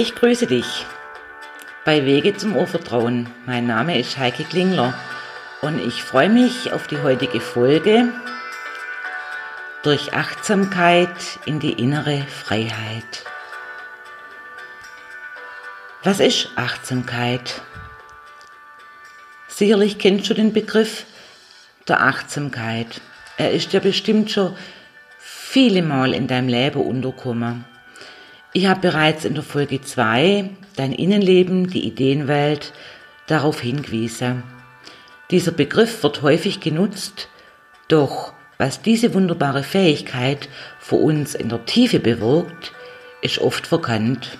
Ich grüße dich bei Wege zum Urvertrauen. Mein Name ist Heike Klingler und ich freue mich auf die heutige Folge durch Achtsamkeit in die innere Freiheit. Was ist Achtsamkeit? Sicherlich kennst du den Begriff der Achtsamkeit. Er ist ja bestimmt schon viele Mal in deinem Leben untergekommen. Ich habe bereits in der Folge 2, Dein Innenleben, die Ideenwelt, darauf hingewiesen. Dieser Begriff wird häufig genutzt, doch was diese wunderbare Fähigkeit für uns in der Tiefe bewirkt, ist oft verkannt.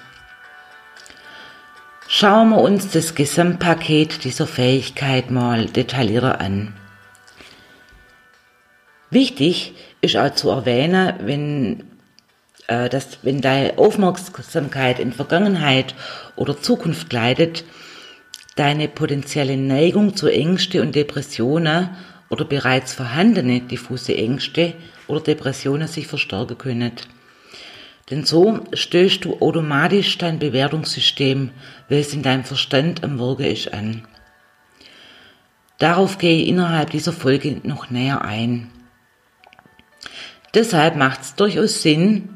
Schauen wir uns das Gesamtpaket dieser Fähigkeit mal detaillierter an. Wichtig ist auch zu erwähnen, wenn dass wenn deine Aufmerksamkeit in Vergangenheit oder Zukunft gleitet, deine potenzielle Neigung zu Ängste und Depressionen oder bereits vorhandene diffuse Ängste oder Depressionen sich verstärken können. Denn so stößt du automatisch dein Bewertungssystem, welches in deinem Verstand am Wirken ist, an. Darauf gehe ich innerhalb dieser Folge noch näher ein. Deshalb macht es durchaus Sinn,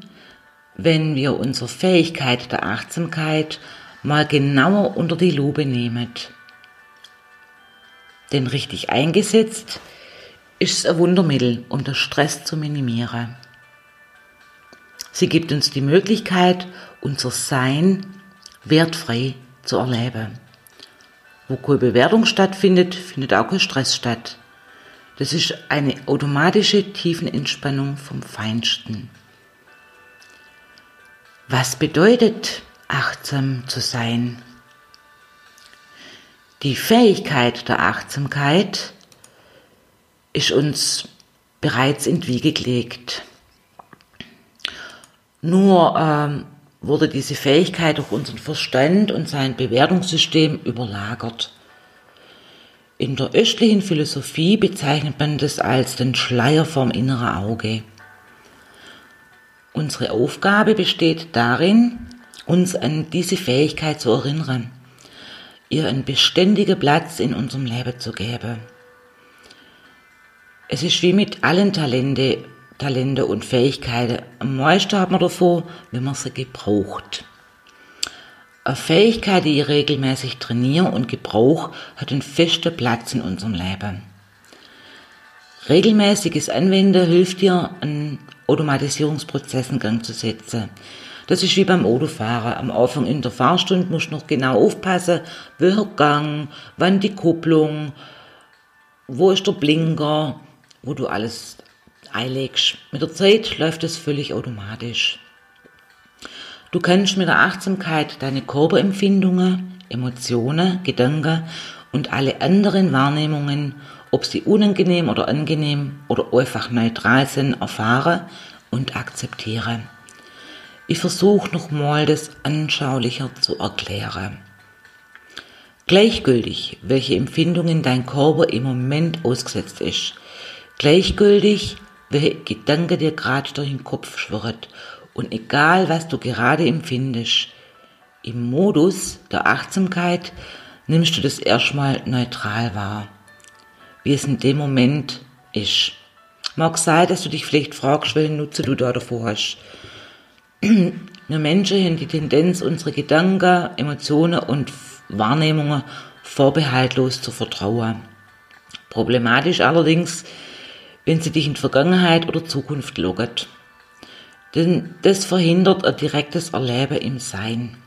wenn wir unsere Fähigkeit der Achtsamkeit mal genauer unter die Lupe nehmen. Denn richtig eingesetzt ist es ein Wundermittel, um den Stress zu minimieren. Sie gibt uns die Möglichkeit, unser Sein wertfrei zu erleben. Wo keine Bewertung stattfindet, findet auch kein Stress statt. Das ist eine automatische Tiefenentspannung vom Feinsten. Was bedeutet achtsam zu sein? Die Fähigkeit der Achtsamkeit ist uns bereits in die Wiege gelegt. Nur ähm, wurde diese Fähigkeit durch unseren Verstand und sein Bewertungssystem überlagert. In der östlichen Philosophie bezeichnet man das als den Schleier vom inneren Auge. Unsere Aufgabe besteht darin, uns an diese Fähigkeit zu erinnern, ihr einen beständigen Platz in unserem Leben zu geben. Es ist wie mit allen Talente, Talente und Fähigkeiten. Am meisten hat man davon, wenn man sie gebraucht. Eine Fähigkeit, die ich regelmäßig trainiere und gebrauche, hat einen festen Platz in unserem Leben. Regelmäßiges Anwenden hilft dir, einen Automatisierungsprozess in Gang zu setzen. Das ist wie beim Autofahren. Am Anfang in der Fahrstunde musst du noch genau aufpassen, welcher Gang, wann die Kupplung, wo ist der Blinker, wo du alles einlegst. Mit der Zeit läuft es völlig automatisch. Du kannst mit der Achtsamkeit deine Körperempfindungen, Emotionen, Gedanken und alle anderen Wahrnehmungen ob sie unangenehm oder angenehm oder einfach neutral sind, erfahre und akzeptiere. Ich versuche nochmal das anschaulicher zu erklären. Gleichgültig, welche Empfindungen dein Körper im Moment ausgesetzt ist. Gleichgültig, welche Gedanke dir gerade durch den Kopf schwirrt. Und egal, was du gerade empfindest, im Modus der Achtsamkeit nimmst du das erstmal neutral wahr wie es in dem Moment ist. Mag sein, dass du dich vielleicht fragst, welchen Nutzen du da davor hast. Wir Menschen haben die Tendenz, unsere Gedanken, Emotionen und Wahrnehmungen vorbehaltlos zu vertrauen. Problematisch allerdings, wenn sie dich in Vergangenheit oder Zukunft loggt. Denn das verhindert ein direktes Erleben im Sein.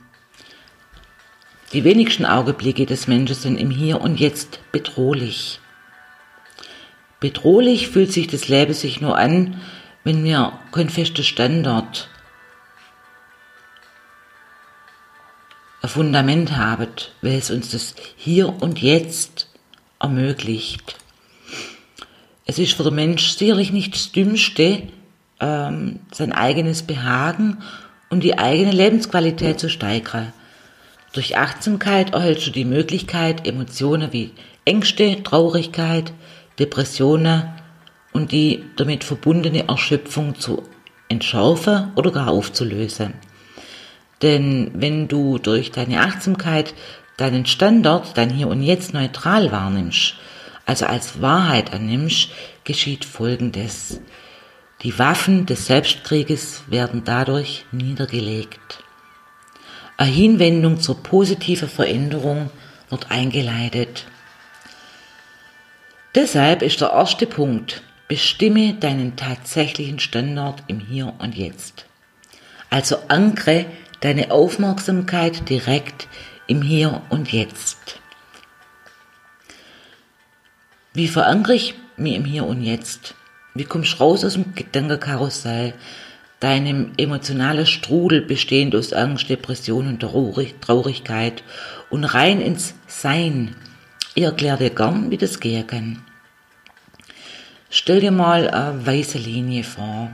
Die wenigsten Augenblicke des Menschen sind im Hier und Jetzt bedrohlich. Bedrohlich fühlt sich das Leben sich nur an, wenn wir kein festes Standard, ein Fundament haben, welches uns das Hier und Jetzt ermöglicht. Es ist für den Mensch sicherlich nicht das Dümmste, ähm, sein eigenes Behagen und die eigene Lebensqualität zu steigern. Durch Achtsamkeit erhältst du die Möglichkeit, Emotionen wie Ängste, Traurigkeit, Depressionen und die damit verbundene Erschöpfung zu entschärfen oder gar aufzulösen. Denn wenn du durch deine Achtsamkeit deinen Standort, dein Hier und Jetzt neutral wahrnimmst, also als Wahrheit annimmst, geschieht Folgendes. Die Waffen des Selbstkrieges werden dadurch niedergelegt. Eine Hinwendung zur positiven Veränderung wird eingeleitet. Deshalb ist der erste Punkt, bestimme deinen tatsächlichen Standort im Hier und Jetzt. Also ankere deine Aufmerksamkeit direkt im Hier und Jetzt. Wie verankere ich mich im Hier und Jetzt? Wie kommst du raus aus dem Gedankenkarussell, deinem emotionalen Strudel bestehend aus Angst, Depression und Traurigkeit und rein ins Sein? Ich erkläre dir gern, wie das gehen kann. Stell dir mal eine weiße Linie vor.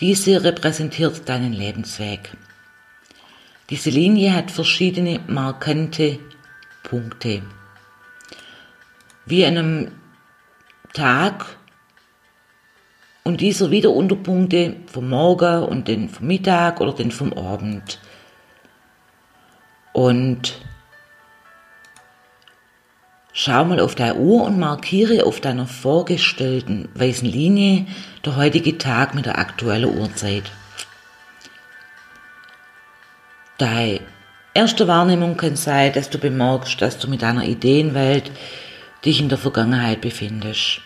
Diese repräsentiert deinen Lebensweg. Diese Linie hat verschiedene markante Punkte. Wie an einem Tag und dieser wieder Unterpunkte vom Morgen und den vom Mittag oder den vom Abend. Und schau mal auf deine Uhr und markiere auf deiner vorgestellten weißen Linie der heutige Tag mit der aktuellen Uhrzeit. Deine erste Wahrnehmung kann sein, dass du bemerkst, dass du mit deiner Ideenwelt dich in der Vergangenheit befindest.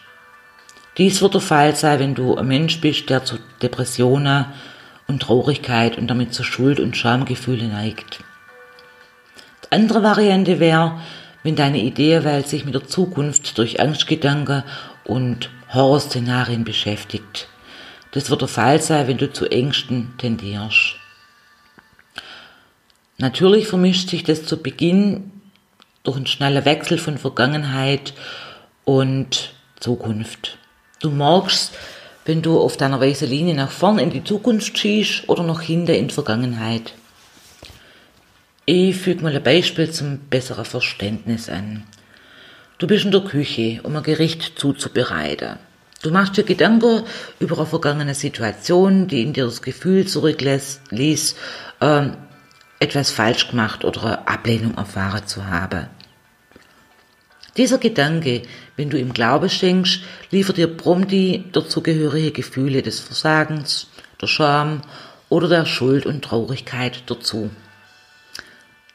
Dies wird der Fall sein, wenn du ein Mensch bist, der zu Depressionen und Traurigkeit und damit zu Schuld- und Schamgefühle neigt. Die andere Variante wäre, wenn deine Ideewelt sich mit der Zukunft durch Angstgedanken und Horrorszenarien beschäftigt. Das wird der Fall sein, wenn du zu Ängsten tendierst. Natürlich vermischt sich das zu Beginn durch einen schnellen Wechsel von Vergangenheit und Zukunft. Du merkst, wenn du auf deiner weißen Linie nach vorn in die Zukunft schießt oder nach hinten in die Vergangenheit. Ich füge mal ein Beispiel zum besseren Verständnis an. Du bist in der Küche, um ein Gericht zuzubereiten. Du machst dir Gedanken über eine vergangene Situation, die in dir das Gefühl zurücklässt, ließ, äh, etwas falsch gemacht oder eine Ablehnung erfahren zu haben. Dieser Gedanke, wenn du ihm Glaube schenkst, liefert dir prompt die dazugehörige Gefühle des Versagens, der Scham oder der Schuld und Traurigkeit dazu.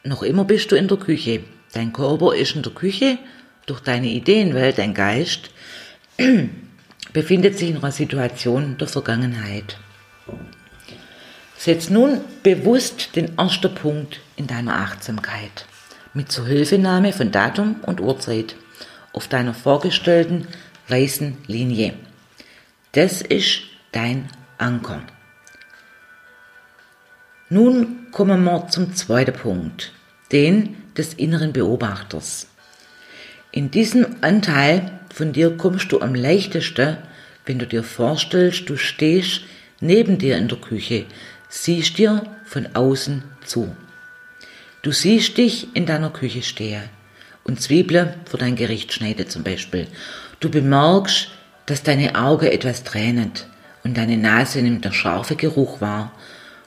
Noch immer bist du in der Küche. Dein Körper ist in der Küche, durch deine Ideenwelt, dein Geist befindet sich in einer Situation der Vergangenheit. Setz nun bewusst den ersten Punkt in deiner Achtsamkeit mit Zuhilfenahme von Datum und Uhrzeit auf deiner vorgestellten weißen Linie. Das ist dein Anker. Nun kommen wir zum zweiten Punkt, den des inneren Beobachters. In diesem Anteil von dir kommst du am leichtesten, wenn du dir vorstellst, du stehst neben dir in der Küche, siehst dir von außen zu. Du siehst dich in deiner Küche stehen und Zwiebeln für dein Gericht schneiden zum Beispiel. Du bemerkst, dass deine Augen etwas tränen und deine Nase nimmt der scharfe Geruch wahr.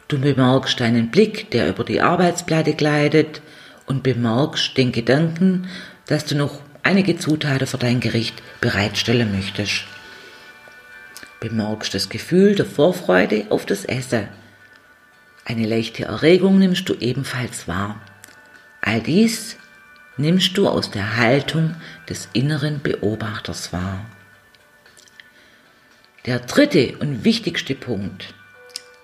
Du bemerkst deinen Blick, der über die Arbeitsplatte gleitet und bemerkst den Gedanken, dass du noch einige Zutaten für dein Gericht bereitstellen möchtest. Bemerkst das Gefühl der Vorfreude auf das Essen eine leichte Erregung nimmst du ebenfalls wahr. All dies nimmst du aus der Haltung des inneren Beobachters wahr. Der dritte und wichtigste Punkt.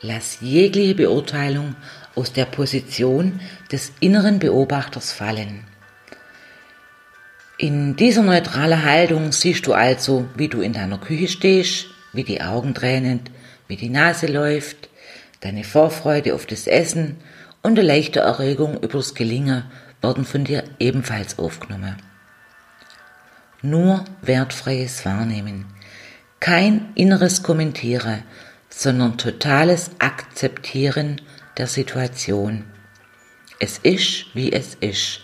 Lass jegliche Beurteilung aus der Position des inneren Beobachters fallen. In dieser neutralen Haltung siehst du also, wie du in deiner Küche stehst, wie die Augen tränen, wie die Nase läuft, Deine Vorfreude auf das Essen und eine leichte Erregung über das Gelingen werden von dir ebenfalls aufgenommen. Nur wertfreies Wahrnehmen. Kein inneres Kommentieren, sondern totales Akzeptieren der Situation. Es ist, wie es ist.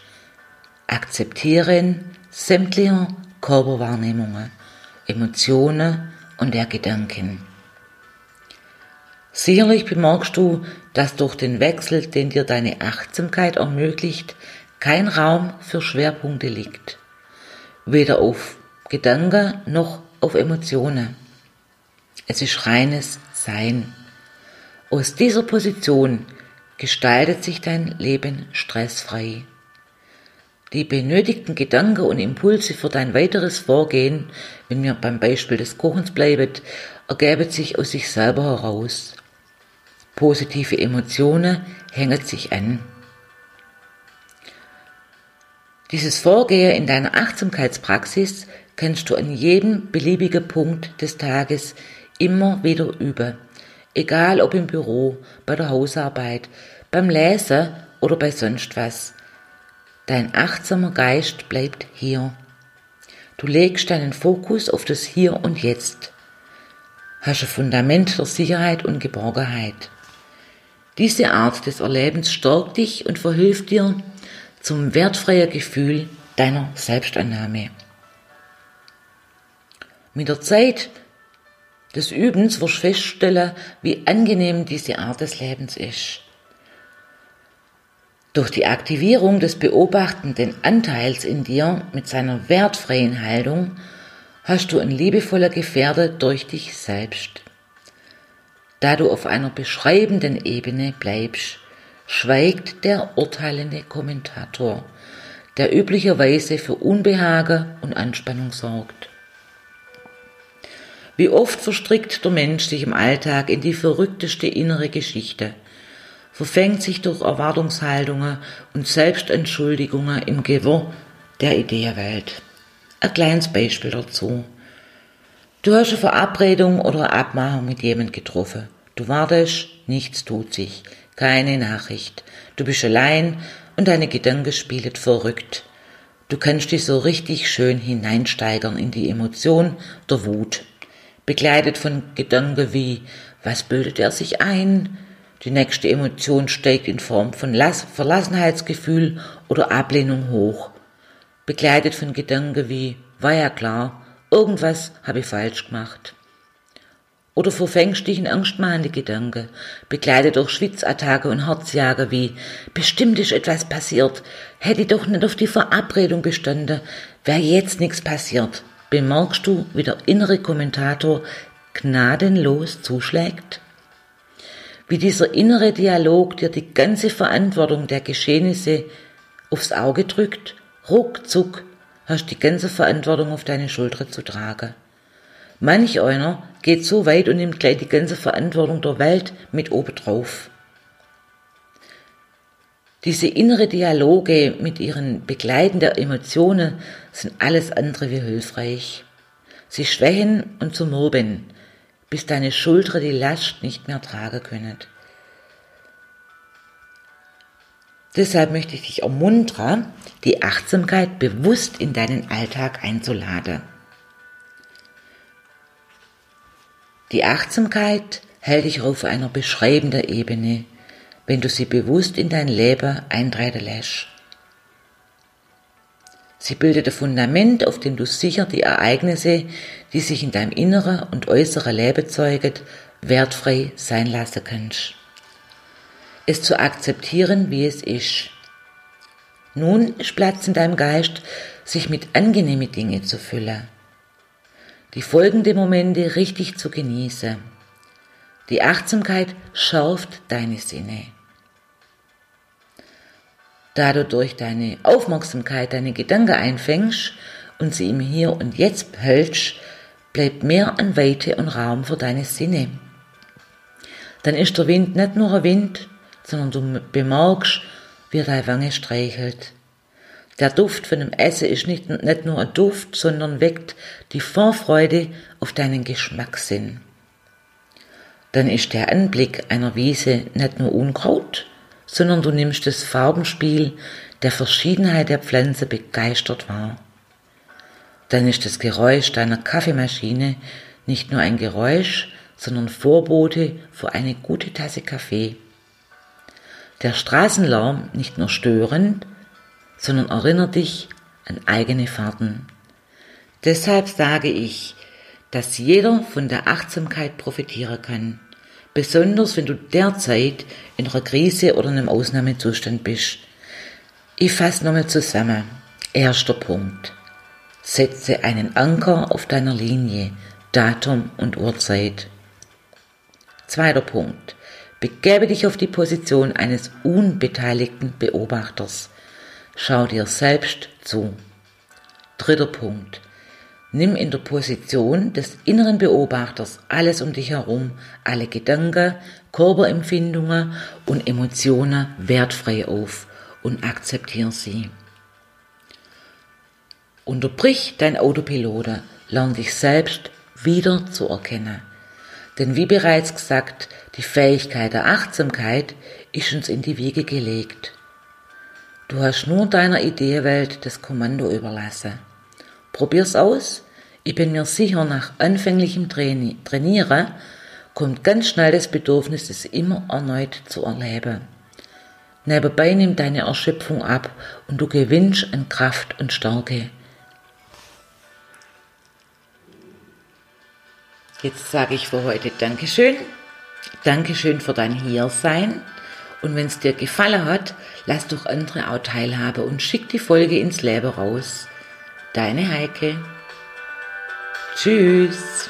Akzeptieren sämtlicher Körperwahrnehmungen, Emotionen und der Gedanken. Sicherlich bemerkst du, dass durch den Wechsel, den dir deine Achtsamkeit ermöglicht, kein Raum für Schwerpunkte liegt. Weder auf Gedanken noch auf Emotionen. Es ist reines Sein. Aus dieser Position gestaltet sich dein Leben stressfrei. Die benötigten Gedanken und Impulse für dein weiteres Vorgehen, wenn wir beim Beispiel des Kochens bleiben, ergeben sich aus sich selber heraus. Positive Emotionen hängen sich an. Dieses Vorgehen in deiner Achtsamkeitspraxis kannst du an jedem beliebigen Punkt des Tages immer wieder üben. Egal ob im Büro, bei der Hausarbeit, beim Lesen oder bei sonst was. Dein achtsamer Geist bleibt hier. Du legst deinen Fokus auf das Hier und Jetzt. Hast ein Fundament der Sicherheit und Geborgenheit. Diese Art des Erlebens stärkt dich und verhilft dir zum wertfreien Gefühl deiner Selbstannahme. Mit der Zeit des Übens wirst feststellen, wie angenehm diese Art des Lebens ist. Durch die Aktivierung des beobachtenden Anteils in dir mit seiner wertfreien Haltung hast du ein liebevoller Gefährder durch dich selbst. Da du auf einer beschreibenden Ebene bleibst, schweigt der urteilende Kommentator, der üblicherweise für Unbehagen und Anspannung sorgt. Wie oft verstrickt der Mensch sich im Alltag in die verrückteste innere Geschichte – verfängt sich durch Erwartungshaltungen und Selbstentschuldigungen im Gewirr der Ideewelt. Ein kleines Beispiel dazu. Du hast eine Verabredung oder eine Abmachung mit jemandem getroffen. Du wartest, nichts tut sich, keine Nachricht. Du bist allein und deine Gedanken spielen verrückt. Du kannst dich so richtig schön hineinsteigern in die Emotion der Wut, begleitet von Gedanken wie, was bildet er sich ein? Die nächste Emotion steigt in Form von Verlassenheitsgefühl oder Ablehnung hoch, begleitet von Gedanken wie, war ja klar, irgendwas habe ich falsch gemacht. Oder verfängst dich in angstmachende Gedanken, begleitet durch Schwitzattacke und Herzjage wie, bestimmt ist etwas passiert, hätte ich doch nicht auf die Verabredung bestanden, wäre jetzt nichts passiert. Bemerkst du, wie der innere Kommentator gnadenlos zuschlägt? wie dieser innere Dialog dir die ganze Verantwortung der Geschehnisse aufs Auge drückt, ruckzuck hast die ganze Verantwortung auf deine Schulter zu tragen. Manch einer geht so weit und nimmt gleich die ganze Verantwortung der Welt mit obendrauf. Diese innere Dialoge mit ihren begleitenden Emotionen sind alles andere wie hilfreich. Sie schwächen und zermürben, bis deine Schulter die Last nicht mehr tragen können. Deshalb möchte ich dich ermuntern, die Achtsamkeit bewusst in deinen Alltag einzuladen. Die Achtsamkeit hält dich auf einer beschreibenden Ebene, wenn du sie bewusst in dein Leben eintreten lässt. Sie bildet ein Fundament, auf dem du sicher die Ereignisse, die sich in deinem inneren und äußeren Leben zeugen, wertfrei sein lassen kannst. Es zu akzeptieren, wie es ist. Nun ist Platz in deinem Geist, sich mit angenehmen Dingen zu füllen. Die folgenden Momente richtig zu genießen. Die Achtsamkeit schärft deine Sinne da du durch deine Aufmerksamkeit deine Gedanken einfängst und sie im Hier und Jetzt hältst, bleibt mehr an Weite und Raum für deine Sinne. Dann ist der Wind nicht nur ein Wind, sondern du bemerkst, wie deine Wange streichelt. Der Duft von dem Essen ist nicht, nicht nur ein Duft, sondern weckt die Vorfreude auf deinen Geschmackssinn. Dann ist der Anblick einer Wiese nicht nur Unkraut, sondern du nimmst das Farbenspiel der Verschiedenheit der Pflanze begeistert wahr. Dann ist das Geräusch deiner Kaffeemaschine nicht nur ein Geräusch, sondern Vorbote für eine gute Tasse Kaffee. Der Straßenlärm nicht nur störend, sondern erinnert dich an eigene Fahrten. Deshalb sage ich, dass jeder von der Achtsamkeit profitieren kann. Besonders wenn du derzeit in einer Krise oder einem Ausnahmezustand bist. Ich fasse nochmal zusammen. Erster Punkt. Setze einen Anker auf deiner Linie, Datum und Uhrzeit. Zweiter Punkt. Begebe dich auf die Position eines unbeteiligten Beobachters. Schau dir selbst zu. Dritter Punkt. Nimm in der Position des inneren Beobachters alles um dich herum, alle Gedanken, Körperempfindungen und Emotionen wertfrei auf und akzeptiere sie. Unterbrich dein Autopilote, lern dich selbst wieder zu erkennen. Denn wie bereits gesagt, die Fähigkeit der Achtsamkeit ist uns in die Wiege gelegt. Du hast nur deiner Ideewelt das Kommando überlassen. Probier's aus. Ich bin mir sicher, nach anfänglichem Trainieren kommt ganz schnell das Bedürfnis, es immer erneut zu erleben. Nebenbei nimmt deine Erschöpfung ab und du gewinnst an Kraft und Stärke. Jetzt sage ich für heute Dankeschön. Dankeschön für dein Hiersein. Und wenn es dir gefallen hat, lass doch andere auch teilhaben und schick die Folge ins Leben raus. Deine Heike. Tschüss.